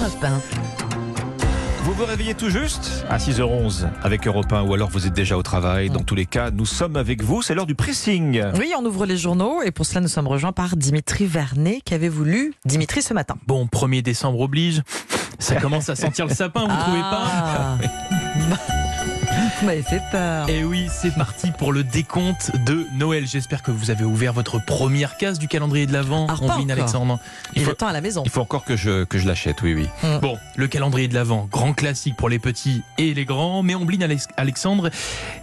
Europe 1. Vous vous réveillez tout juste à 6h11 avec Europe 1 ou alors vous êtes déjà au travail. Dans tous les cas, nous sommes avec vous. C'est l'heure du pressing. Oui, on ouvre les journaux et pour cela, nous sommes rejoints par Dimitri Vernet. Qu'avez-vous lu, Dimitri, ce matin? Bon, 1er décembre oblige. Ça commence à sentir le sapin, vous trouvez pas? Ah. Vous m'avez fait peur. Et oui, c'est parti pour le décompte de Noël. J'espère que vous avez ouvert votre première case du calendrier de l'Avent, Ah, Ambline encore. Alexandre. Il faut- attend à la maison. Il faut encore que je, que je l'achète, oui, oui. Bon, le calendrier de l'Avent, grand classique pour les petits et les grands. Mais Ambline Alex- Alexandre,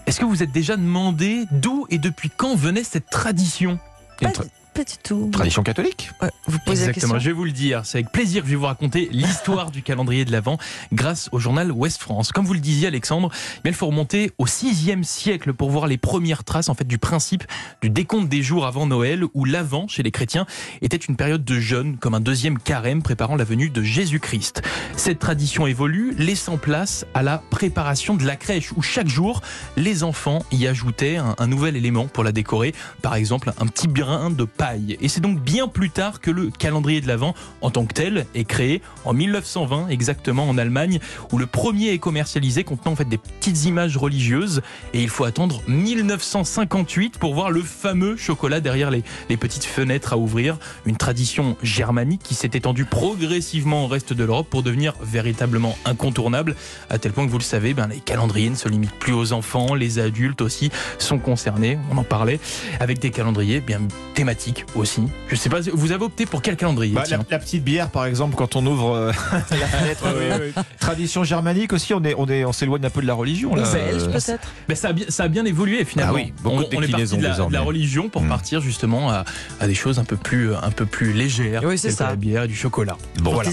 est-ce que vous êtes déjà demandé d'où et depuis quand venait cette tradition? Pas, pas du tout. tradition catholique Ouais, vous posez la Exactement, question. je vais vous le dire. C'est avec plaisir que je vais vous raconter l'histoire du calendrier de l'Avent grâce au journal Ouest France. Comme vous le disiez, Alexandre, eh il faut remonter au 6e siècle pour voir les premières traces en fait, du principe du décompte des jours avant Noël, où l'Avent, chez les chrétiens, était une période de jeûne, comme un deuxième carême préparant la venue de Jésus-Christ. Cette tradition évolue, laissant place à la préparation de la crèche, où chaque jour, les enfants y ajoutaient un, un nouvel élément pour la décorer, par exemple un petit brin de Et c'est donc bien plus tard que le calendrier de l'Avent en tant que tel est créé en 1920 exactement en Allemagne, où le premier est commercialisé contenant en fait des petites images religieuses. Et il faut attendre 1958 pour voir le fameux chocolat derrière les, les petites fenêtres à ouvrir. Une tradition germanique qui s'est étendue progressivement au reste de l'Europe pour devenir véritablement incontournable, à tel point que vous le savez, ben, les calendriers ne se limitent plus aux enfants, les adultes aussi sont concernés, on en parlait, avec des calendriers bien thématiques aussi. Je sais pas, vous avez opté pour quel calendrier Bah, la, tiens la petite bière, par exemple, quand on ouvre euh, la fenêtre. oui, oui. Tradition germanique aussi, on est, on est, on s'éloigne un peu de la religion là. Belge, Euh, peut-être Ben, ça, a bien, ça a bien évolué finalement. Ah oui, beaucoup on, de on est parti de la, de la religion pour Mm. partir justement à, à des choses un peu plus, un peu plus légères, Oui, c'est ça. la bière et du chocolat. Bon, voilà.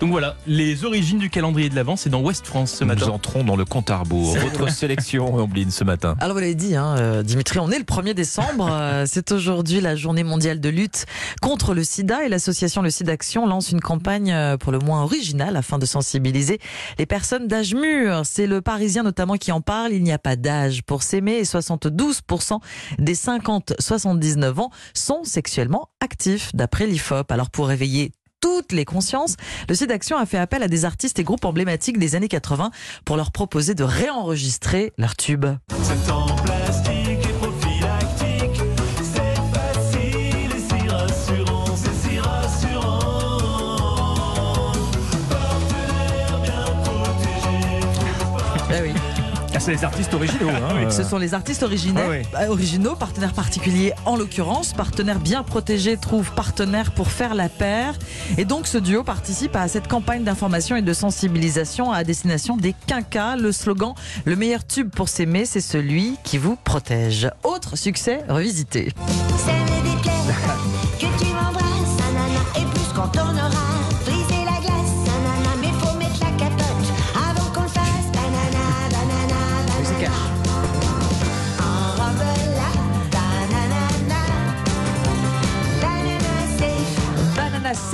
Donc voilà, les origines du calendrier de l'Avent, c'est dans Ouest France ce Nous matin. entrons dans le compte à rebours. Votre sélection, Ombline, ce matin. Alors vous l'avez dit, hein, euh, Dimitri, on est le 1er décembre. euh, c'est aujourd'hui la journée mondiale de lutte contre le sida et l'association Le Sida Action lance une campagne euh, pour le moins originale afin de sensibiliser les personnes d'âge mûr. C'est le Parisien notamment qui en parle. Il n'y a pas d'âge pour s'aimer et 72% des 50-79 ans sont sexuellement actifs d'après l'IFOP. Alors pour réveiller toutes les consciences, le site Action a fait appel à des artistes et groupes emblématiques des années 80 pour leur proposer de réenregistrer leurs tubes. C'est les artistes originaux. Hein, Ce sont les artistes originaux, Ah ouais. euh, originaux, partenaires particuliers en l'occurrence. Partenaire bien protégé trouve partenaire pour faire la paire. Et donc ce duo participe à cette campagne d'information et de sensibilisation à destination des quinquas. Le slogan Le meilleur tube pour s'aimer, c'est celui qui vous protège. Autre succès revisité. Que tu m'embrasses, et plus quand on aura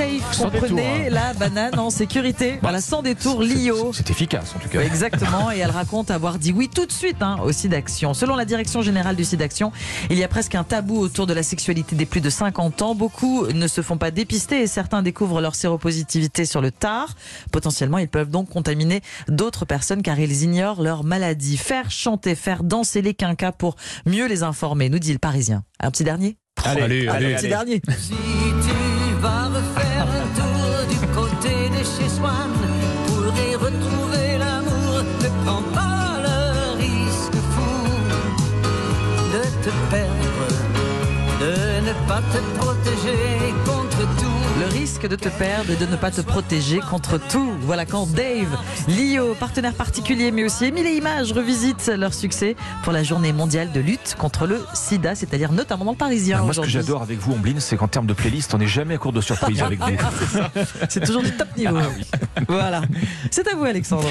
safe, Sans comprenez détour, la banane en sécurité. Voilà, sans détour, Lio. C'est efficace en tout cas. Exactement, et elle raconte avoir dit oui tout de suite hein, au SIDAction. Selon la direction générale du SIDAction, il y a presque un tabou autour de la sexualité des plus de 50 ans. Beaucoup ne se font pas dépister et certains découvrent leur séropositivité sur le tard. Potentiellement, ils peuvent donc contaminer d'autres personnes car ils ignorent leur maladie. Faire chanter, faire danser les quinquas pour mieux les informer, nous dit le Parisien. Un petit dernier Allez, Allez, allez, Un petit dernier chez Swan pour y retrouver l'amour, ne prends pas le risque fou de te perdre, de ne pas te protéger contre tout. Le risque de te perdre et de ne pas te protéger contre tout. Voilà quand Dave, Lio, partenaire particulier, mais aussi Émile et Images revisitent leur succès pour la journée mondiale de lutte contre le sida, c'est-à-dire notamment dans le Parisien. Ah, moi, ce que j'adore avec vous, Ombline, c'est qu'en termes de playlist, on n'est jamais à court de surprise avec vous. C'est toujours du top niveau. Voilà. C'est à vous, Alexandre.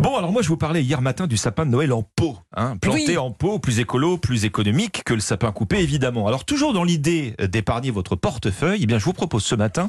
Bon, alors moi, je vous parlais hier matin du sapin de Noël en pot. Hein, planté Oui. en pot, plus écolo, plus économique que le sapin coupé, évidemment. Alors, toujours dans l'idée d'épargner votre portefeuille, eh bien, je vous propose ce matin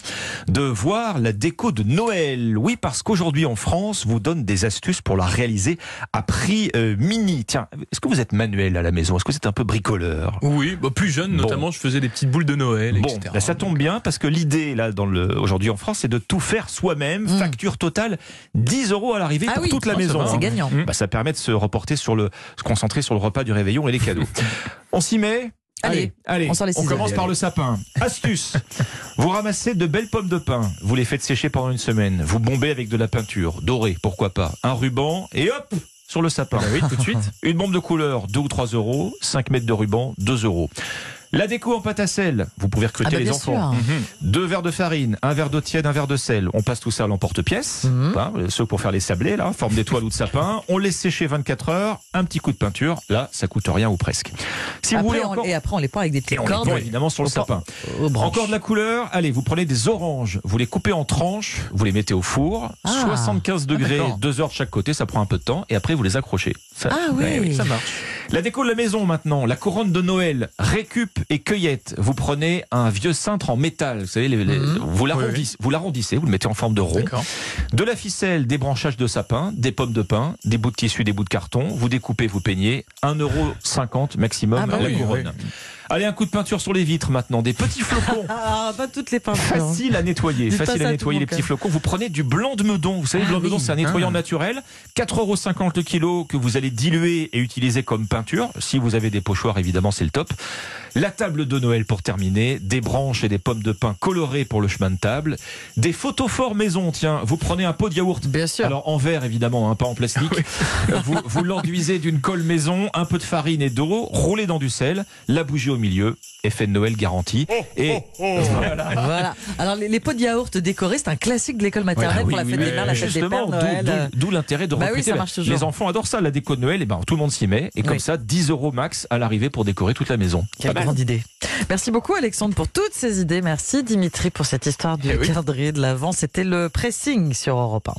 de voir la déco de Noël. Oui, parce qu'aujourd'hui, en France, vous donne des astuces pour la réaliser à prix euh, mini. Tiens, est-ce que vous êtes manuel à la maison? Est-ce que vous êtes un peu bricoleur? Oui, bah, plus jeune Bon. notamment, je faisais des petites boules de Noël, Bon, etc. ben, ça tombe bien parce que l'idée là dans le aujourd'hui en France, c'est de tout faire soi-même, Mm. facture totale 10 euros à l'arrivée Ah pour oui. toute la Oh, ça maison. C'est hein. gagnant. Bah, ça permet de se reporter sur le, se concentrer sur le repas du réveillon et les cadeaux. on s'y met? Allez, allez, on sort les ciseaux. commence Allez, par allez. le sapin. Astuce Vous ramassez de belles pommes de pin, vous les faites sécher pendant une semaine, vous bombez avec de la peinture, dorée, pourquoi pas, un ruban, et hop sur le sapin. Bah oui, tout de suite. Une bombe de couleur, 2 ou 3 euros. 5 mètres de ruban, 2 euros. La déco en pâte à sel, vous pouvez recruter Ah bah les enfants. sûr. Deux verres de farine, un verre d'eau tiède, un verre de sel. On passe tout ça à l'emporte-pièce, Mhm. hein, ceux pour faire les sablés, là, forme d'étoile ou de sapin. On laisse sécher 24 heures, un petit coup de peinture. Là, ça coûte rien ou presque. Si vous voulez on-. Et après, on les peint avec des Et petites on les évidemment sur le sapin. Encore de la couleur, allez, vous prenez des oranges, vous les coupez en tranches, vous les mettez au four, Ah. 75 degrés, d'accord. 2 heures de chaque côté, ça prend un peu de temps, et après vous les accrochez. Ça- Ah oui. Ça marche. La déco de la maison maintenant, la couronne de Noël, récup et cueillette. Vous prenez un vieux cintre en métal, vous savez, les- les- Mhm. vous l'arrondissez, vous le mettez en forme de rond. De la ficelle, des branchages de sapin, des pommes de pin, des bouts de tissu, des bouts de carton. Vous découpez, vous peignez. 1,50€ maximum Ah bah la oui, couronne. Allez, un coup de peinture sur les vitres maintenant, des petits flocons. Ah, pas toutes les peintures. Facile à nettoyer, facile à nettoyer les petits flocons. Vous prenez du blanc de meudon. Vous savez, le blanc de meudon, c'est un nettoyant Ah. naturel. 4,50€ le kilo que vous allez diluer et utiliser comme peinture. Si vous avez des pochoirs, évidemment, c'est le top. La table de Noël pour terminer, des branches et des pommes de pin colorées pour le chemin de table, des photophores maison. Tiens, vous prenez un pot de yaourt. Bien sûr. Alors en verre évidemment, hein, pas en plastique. vous vous l'enduisez d'une colle maison, un peu de farine et d'eau, roulez dans du sel, la bougie au milieu, effet de Noël garanti. Et voilà. Voilà. Alors, les, les pots de yaourt décorés, c'est un classique de l'école maternelle oui, pour la fête oui, des mères, la fête des pères, d'où- Noël. d'où- l'intérêt de Bah recruter. Les enfants adorent ça, la déco de Noël. Et ben tout le monde s'y met. Et comme Oui. ça, 10 euros max à l'arrivée pour décorer toute la maison. Quelle Pas mal. grande idée. Merci beaucoup Alexandre pour toutes ces idées. Merci Dimitri pour cette histoire du Eh oui. calendrier de l'Avent. C'était le pressing sur Europe 1.